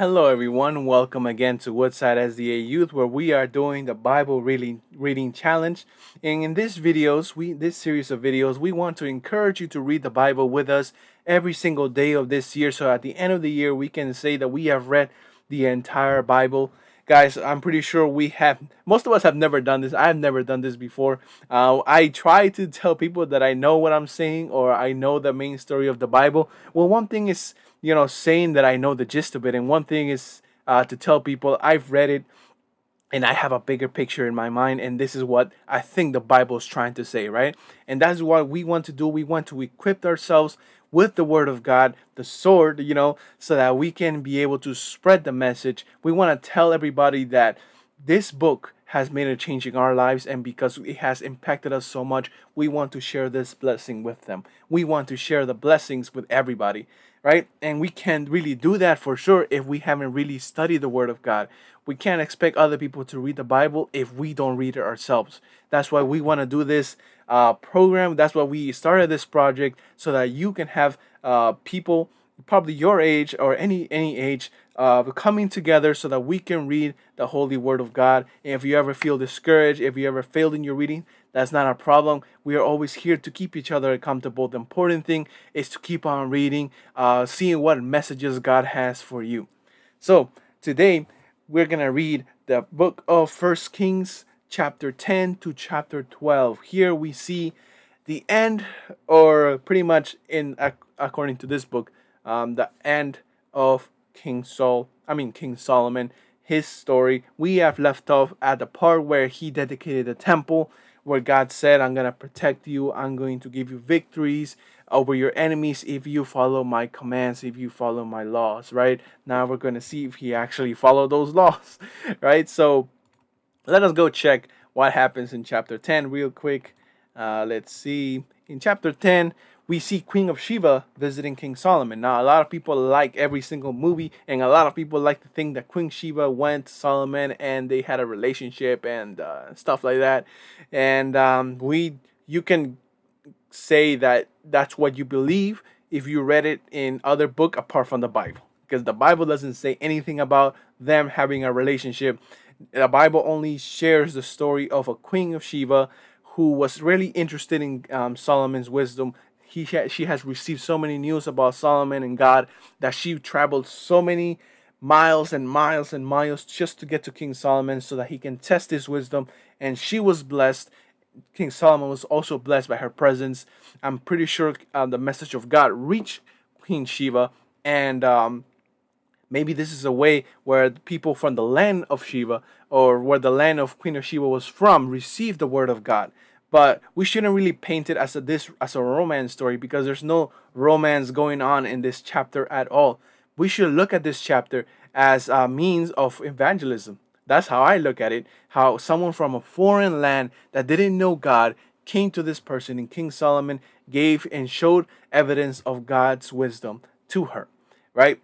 Hello, everyone. Welcome again to Woodside SDA Youth, where we are doing the Bible reading reading challenge. And in this videos, we this series of videos, we want to encourage you to read the Bible with us every single day of this year. So at the end of the year, we can say that we have read the entire Bible. Guys, I'm pretty sure we have. Most of us have never done this. I've never done this before. Uh, I try to tell people that I know what I'm saying or I know the main story of the Bible. Well, one thing is you know, saying that I know the gist of it. And one thing is uh, to tell people I've read it and I have a bigger picture in my mind, and this is what I think the Bible is trying to say, right? And that's what we want to do. We want to equip ourselves with the Word of God, the sword, you know, so that we can be able to spread the message. We want to tell everybody that this book has made a change in our lives, and because it has impacted us so much, we want to share this blessing with them. We want to share the blessings with everybody right? And we can't really do that for sure if we haven't really studied the Word of God. We can't expect other people to read the Bible if we don't read it ourselves. That's why we want to do this uh, program. That's why we started this project so that you can have uh, people, probably your age or any any age, uh, coming together so that we can read the Holy Word of God. And if you ever feel discouraged, if you ever failed in your reading, that's not a problem. We are always here to keep each other accountable. The important thing is to keep on reading, uh, seeing what messages God has for you. So today we're gonna read the book of First Kings, chapter 10 to chapter 12. Here we see the end, or pretty much in according to this book, um, the end of King Saul. I mean King Solomon. His story. We have left off at the part where he dedicated the temple where God said, I'm going to protect you, I'm going to give you victories over your enemies if you follow my commands, if you follow my laws, right? Now we're going to see if he actually followed those laws, right? So let us go check what happens in chapter 10 real quick. Uh, let's see. In chapter 10, we see Queen of Sheba visiting King Solomon. Now, a lot of people like every single movie, and a lot of people like to think that Queen Sheba went to Solomon and they had a relationship and uh, stuff like that. And um, we, you can say that that's what you believe if you read it in other book apart from the Bible, because the Bible doesn't say anything about them having a relationship. The Bible only shares the story of a Queen of Sheba who was really interested in um, Solomon's wisdom he ha- she has received so many news about Solomon and God that she traveled so many miles and miles and miles just to get to King Solomon so that he can test his wisdom. And she was blessed. King Solomon was also blessed by her presence. I'm pretty sure uh, the message of God reached Queen Sheba, and um, maybe this is a way where people from the land of Sheba or where the land of Queen of Sheba was from received the word of God but we shouldn't really paint it as a this as a romance story because there's no romance going on in this chapter at all. We should look at this chapter as a means of evangelism. That's how I look at it. How someone from a foreign land that didn't know God came to this person, and King Solomon gave and showed evidence of God's wisdom to her. Right?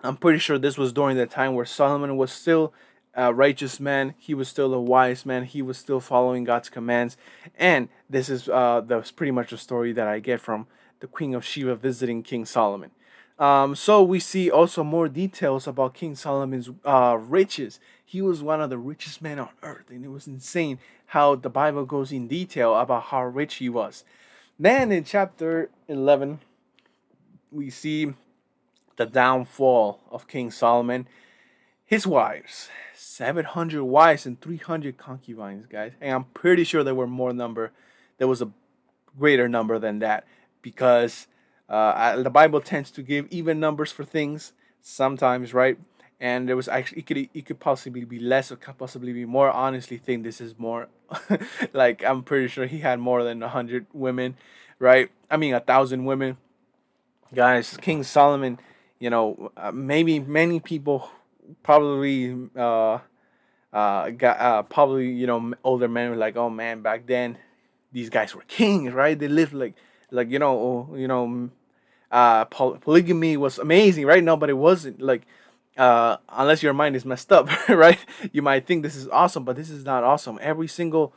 I'm pretty sure this was during the time where Solomon was still a righteous man. He was still a wise man. He was still following God's commands. And this is uh, that's pretty much the story that I get from the Queen of Sheba visiting King Solomon. Um, so we see also more details about King Solomon's uh, riches. He was one of the richest men on earth, and it was insane how the Bible goes in detail about how rich he was. Then in chapter 11, we see the downfall of King Solomon. His wives, 700 wives and 300 concubines, guys. And I'm pretty sure there were more number. There was a greater number than that because uh, the Bible tends to give even numbers for things sometimes, right? And there was actually it could it could possibly be less or could possibly be more. Honestly, think this is more. like I'm pretty sure he had more than a hundred women, right? I mean a thousand women. Guys, King Solomon, you know, uh, maybe many people probably uh, uh, got uh, probably you know older men were like, oh man, back then these guys were kings, right? They lived like like you know you know uh, poly- polygamy was amazing, right? No, but it wasn't like uh, unless your mind is messed up, right? You might think this is awesome, but this is not awesome. Every single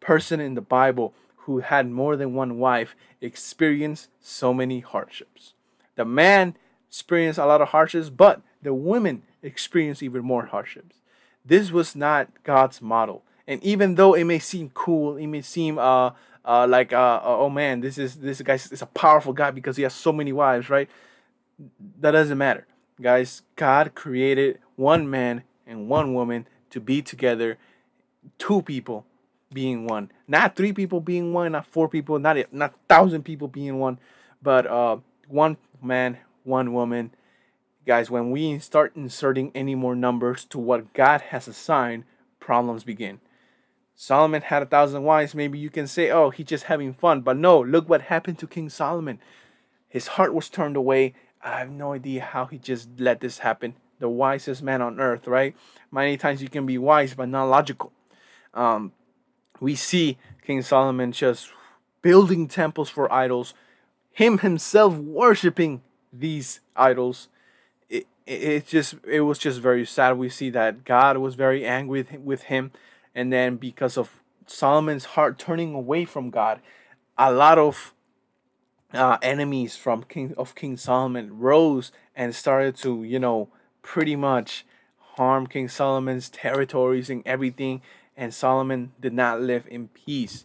person in the Bible who had more than one wife experienced so many hardships. The man experienced a lot of hardships, but the women experienced even more hardships. This was not God's model. And even though it may seem cool, it may seem uh, uh like uh, oh man, this is this guy is a powerful guy because he has so many wives, right? That doesn't matter, guys. God created one man and one woman to be together, two people being one, not three people being one, not four people, not not thousand people being one, but uh, one man, one woman. Guys, when we start inserting any more numbers to what God has assigned, problems begin. Solomon had a thousand wives. Maybe you can say, oh, he's just having fun. But no, look what happened to King Solomon. His heart was turned away. I have no idea how he just let this happen. The wisest man on earth, right? Many times you can be wise, but not logical. Um, we see King Solomon just building temples for idols, him himself worshiping these idols. It, just it was just very sad. We see that God was very angry with him, and then because of Solomon's heart turning away from God, a lot of uh, enemies from King of King Solomon rose and started to you know pretty much harm King Solomon's territories and everything and Solomon did not live in peace.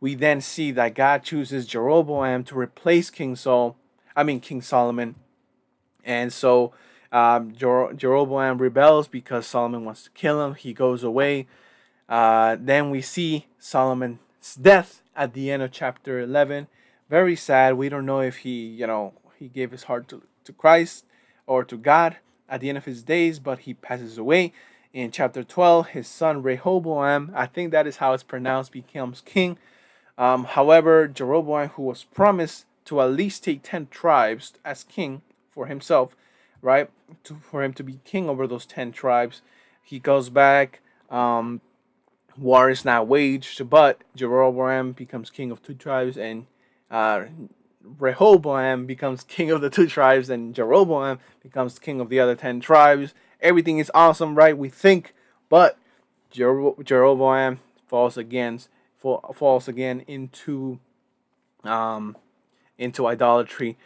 We then see that God chooses Jeroboam to replace King Saul, I mean King Solomon. And so um, Jer- Jeroboam rebels because Solomon wants to kill him. He goes away. Uh, then we see Solomon's death at the end of chapter 11. Very sad. We don't know if he, you know, he gave his heart to, to Christ or to God at the end of his days, but he passes away in chapter 12, his son Rehoboam, I think that is how it's pronounced, becomes king. Um, however, Jeroboam, who was promised to at least take 10 tribes as king for himself, right, to, for him to be king over those 10 tribes, he goes back. Um, war is not waged, but Jeroboam becomes king of two tribes, and uh, Rehoboam becomes king of the two tribes, and Jeroboam becomes king of the other 10 tribes everything is awesome, right? We think, but Jeroboam falls again, falls again into, um, into idolatry.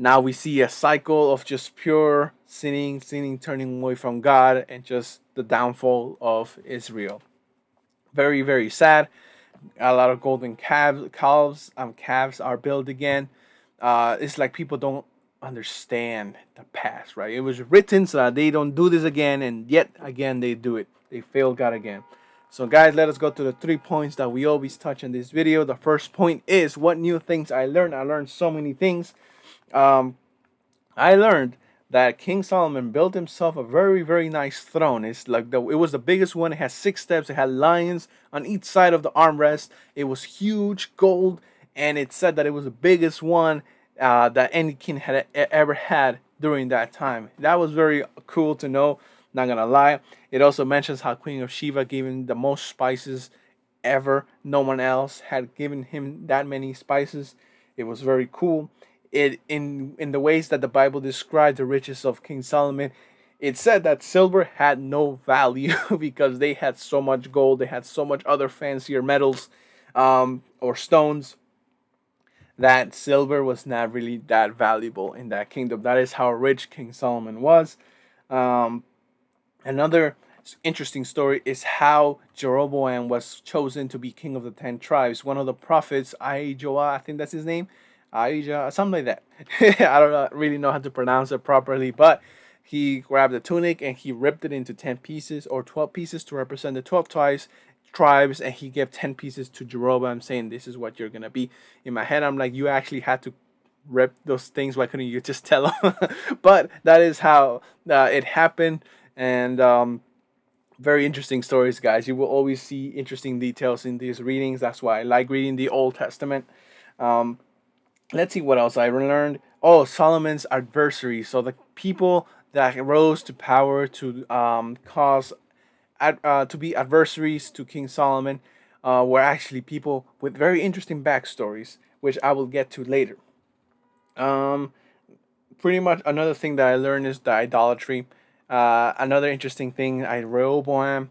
Now we see a cycle of just pure sinning, sinning, turning away from God, and just the downfall of Israel. Very, very sad. A lot of golden calves, calves, um, calves are built again. Uh, it's like people don't understand the past, right? It was written so that they don't do this again, and yet again they do it. They fail God again. So, guys, let us go to the three points that we always touch in this video. The first point is what new things I learned. I learned so many things. Um, I learned that King Solomon built himself a very, very nice throne. It's like the it was the biggest one. It had six steps. It had lions on each side of the armrest. It was huge, gold, and it said that it was the biggest one uh, that any king had ever had during that time. That was very cool to know. Not gonna lie. It also mentions how Queen of Sheba gave him the most spices ever. No one else had given him that many spices. It was very cool. It in in the ways that the Bible described the riches of King Solomon. It said that silver had no value because they had so much gold, they had so much other fancier metals um, or stones that silver was not really that valuable in that kingdom. That is how rich King Solomon was. Um, another interesting story is how Jeroboam was chosen to be king of the ten tribes. One of the prophets, Ahijah, I think that's his name, Ahijah, something like that. I don't really know how to pronounce it properly, but he grabbed the tunic and he ripped it into 10 pieces or 12 pieces to represent the 12 tribes tribes and he gave 10 pieces to Jeroboam saying this is what you're gonna be. In my head I'm like you actually had to rip those things. Why couldn't you just tell him but that is how uh, it happened and um, very interesting stories guys. You will always see interesting details in these readings. That's why I like reading the Old Testament. Um, let's see what else I learned oh Solomon's adversary so the people that rose to power to um, cause ad, uh, to be adversaries to King Solomon uh, were actually people with very interesting backstories, which I will get to later. Um, pretty much another thing that I learned is the idolatry. Uh, another interesting thing, I Rehoboam,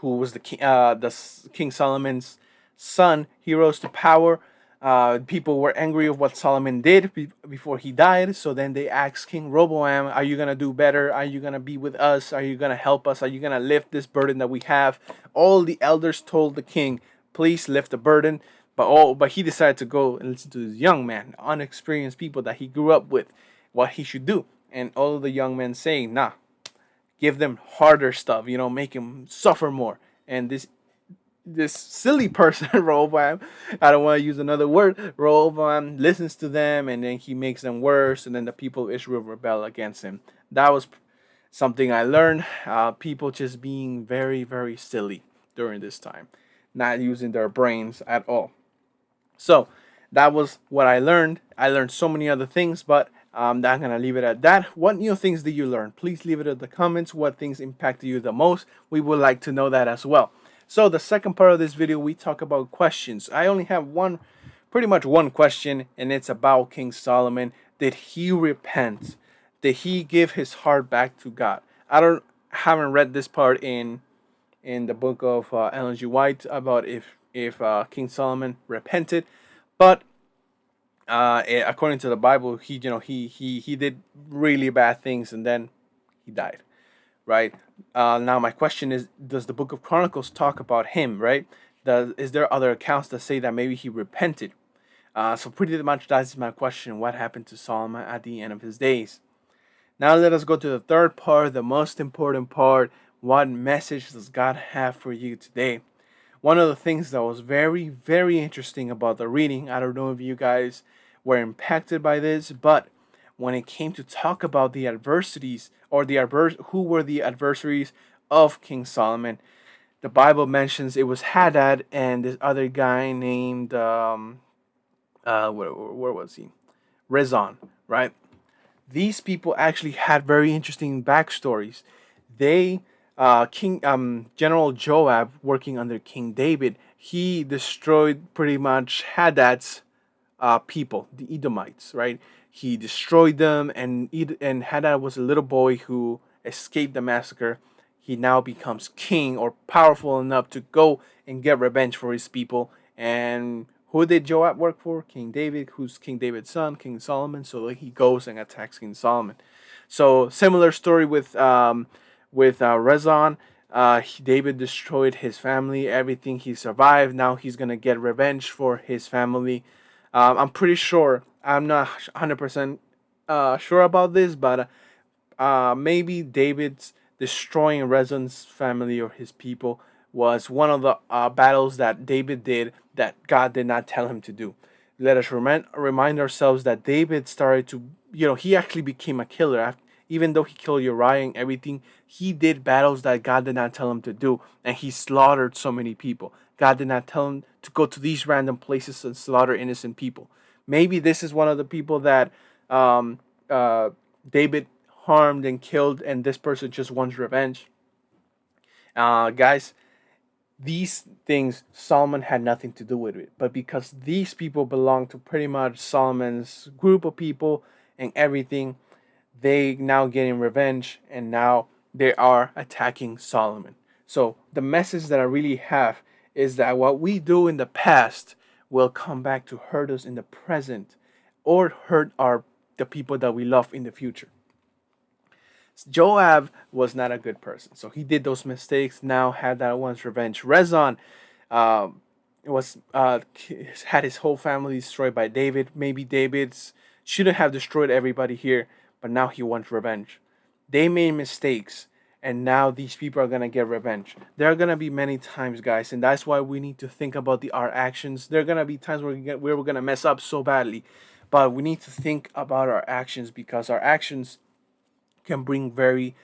who was the king, uh, the King Solomon's son, he rose to power. Uh, people were angry of what Solomon did be- before he died. So then they asked King Roboam, Are you to do better? Are you to be with us? Are you to help us? Are you to lift this burden that we have? All the elders told the king, Please lift the burden. But all, but he decided to go and listen to this young man, unexperienced people that he grew up with, what he should do. And all the young men saying, Nah, give them harder stuff, you know, make them suffer more. And this this silly person, Rehoboam, I don't want to use another word, Rehoboam listens to them and then he makes them worse, and then the people of Israel rebel against him. That was something I learned. Uh, people just being very, very silly during this time, not using their brains at all. So that was what I learned. I learned so many other things, but um, I'm gonna leave it at that. What new things did you learn? Please leave it in the comments. What things impacted you the most? We would like to know that as well. So the second part of this video, we talk about questions. I only have one, pretty much one question, and it's about King Solomon. Did he repent? Did he give his heart back to God? I don't haven't read this part in in the book of uh, Ellen G. White about if if uh, King Solomon repented, but uh, eh, according to the Bible, he you know he he he did really bad things and then he died right? Uh, now my question is, does the Book of Chronicles talk about him, right? Does is there other accounts that say that maybe he repented? Uh, so pretty much that's my question. What happened to Solomon at the end of his days? Now let us go to the third part, the most important part. What message does God have for you today? One of the things that was very, very interesting about the reading, I don't know if you guys were impacted by this, but when it came to talk about the adversities or the advers- who were the adversaries of King Solomon. The Bible mentions it was Hadad and this other guy named um, uh, where, where was he? Rezon, right? These people actually had very interesting backstories. They uh, King um, General Joab, working under King David, he destroyed pretty much Hadad's uh, people, the Edomites, right? He destroyed them, and and Hadad was a little boy who escaped the massacre. He now becomes king or powerful enough to go and get revenge for his people. And who did Joab work for? King David, who's King David's son, King Solomon. So he goes and attacks King Solomon. So similar story with um, with uh, Rezon. Uh, David destroyed his family, everything. He survived. Now he's gonna get revenge for his family. Um, I'm pretty sure I'm not 100% uh, sure about this, but uh, maybe David's destroying Rezon's family or his people was one of the uh, battles that David did that God did not tell him to do. Let us remind, remind ourselves that David started to, you know, he actually became a killer. After, even though he killed Uriah and everything, he did battles that God did not tell him to do, and he slaughtered so many people. God did not tell him to go to these random places and slaughter innocent people. Maybe this is one of the people that um, uh, David harmed and killed, and this person just wants revenge. Uh, guys, these things Solomon had nothing to do with it, but because these people belong to pretty much Solomon's group of people and everything, they now getting revenge, and now they are attacking Solomon. So the message that I really have is that what we do in the past will come back to hurt us in the present or hurt our the people that we love in the future. Joab was not a good person, so he did those mistakes. Now Hadad one's revenge. Rezon uh, was uh, had his whole family destroyed by David. Maybe David's shouldn't have destroyed everybody here, but now he wants revenge. They made mistakes and now these people are gonna get revenge. There are gonna be many times, guys, and that's why we need to think about the our actions. There are gonna be times where we get where we're gonna mess up so badly, but we need to think about our actions because our actions can bring very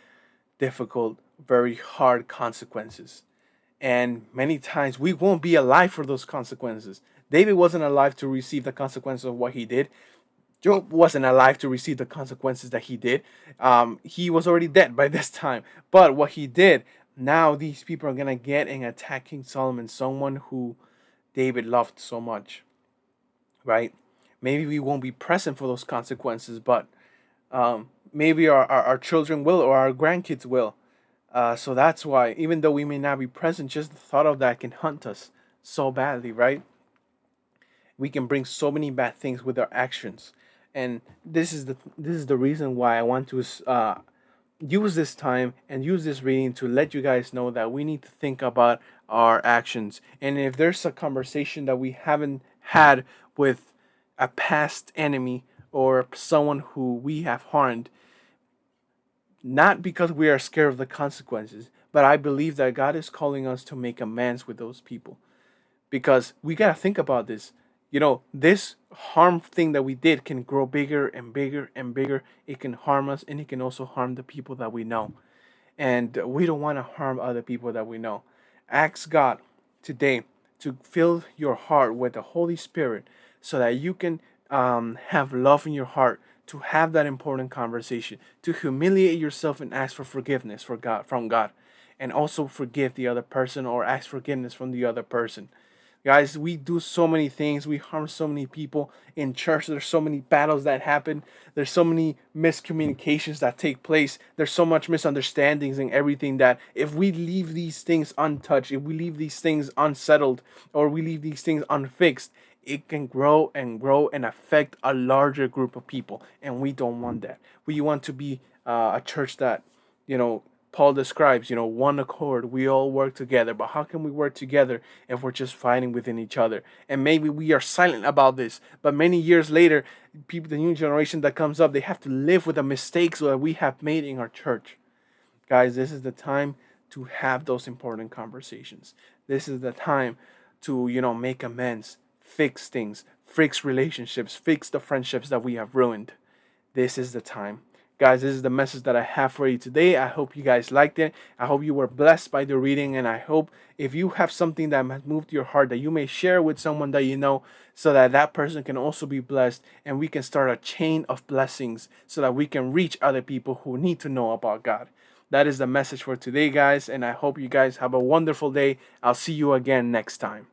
difficult, very hard consequences. And many times we won't be alive for those consequences. David wasn't alive to receive the consequences of what he did. Joab wasn't alive to receive the consequences that he did. Um, he was already dead by this time. But what he did, now these people are gonna get and attack King Solomon, someone who David loved so much. Right? Maybe we won't be present for those consequences, but um, maybe our, our, our, children will or our grandkids will. Uh, so that's why, even though we may not be present, just the thought of that can hunt us so badly, right? We can bring so many bad things with our actions, and this is the this is the reason why I want to uh, use this time and use this reading to let you guys know that we need to think about our actions. And if there's a conversation that we haven't had with a past enemy or someone who we have harmed, not because we are scared of the consequences, but I believe that God is calling us to make amends with those people. Because we got to think about this. You know, this harm thing that we did can grow bigger and bigger and bigger. It can harm us and it can also harm the people that we know. And we don't want to harm other people that we know. Ask God today to fill your heart with the Holy Spirit so that you can um, have love in your heart to have that important conversation, to humiliate yourself and ask for forgiveness for God from God, and also forgive the other person or ask forgiveness from the other person. Guys, we do so many things. We harm so many people in church. There's so many battles that happen. There's so many miscommunications that take place. There's so much misunderstandings and everything that if we leave these things untouched, if we leave these things unsettled, or we leave these things unfixed, it can grow and grow and affect a larger group of people. And we don't want that. We want to be uh, a church that, you know, Paul describes, you know, one accord, we all work together. But how can we work together if we're just fighting within each other? And maybe we are silent about this, but many years later, people, the new generation that comes up, they have to live with the mistakes that we have made in our church. Guys, this is the time to have those important conversations. This is the time to, you know, make amends, fix things, fix relationships, fix the friendships that we have ruined. This is the time. Guys, this is the message that I have for you today. I hope you guys liked it. I hope you were blessed by the reading, and I hope if you have something that has moved your heart, that you may share with someone that you know so that that person can also be blessed and we can start a chain of blessings so that we can reach other people who need to know about God. That is the message for today, guys, and I hope you guys have a wonderful day. I'll see you again next time.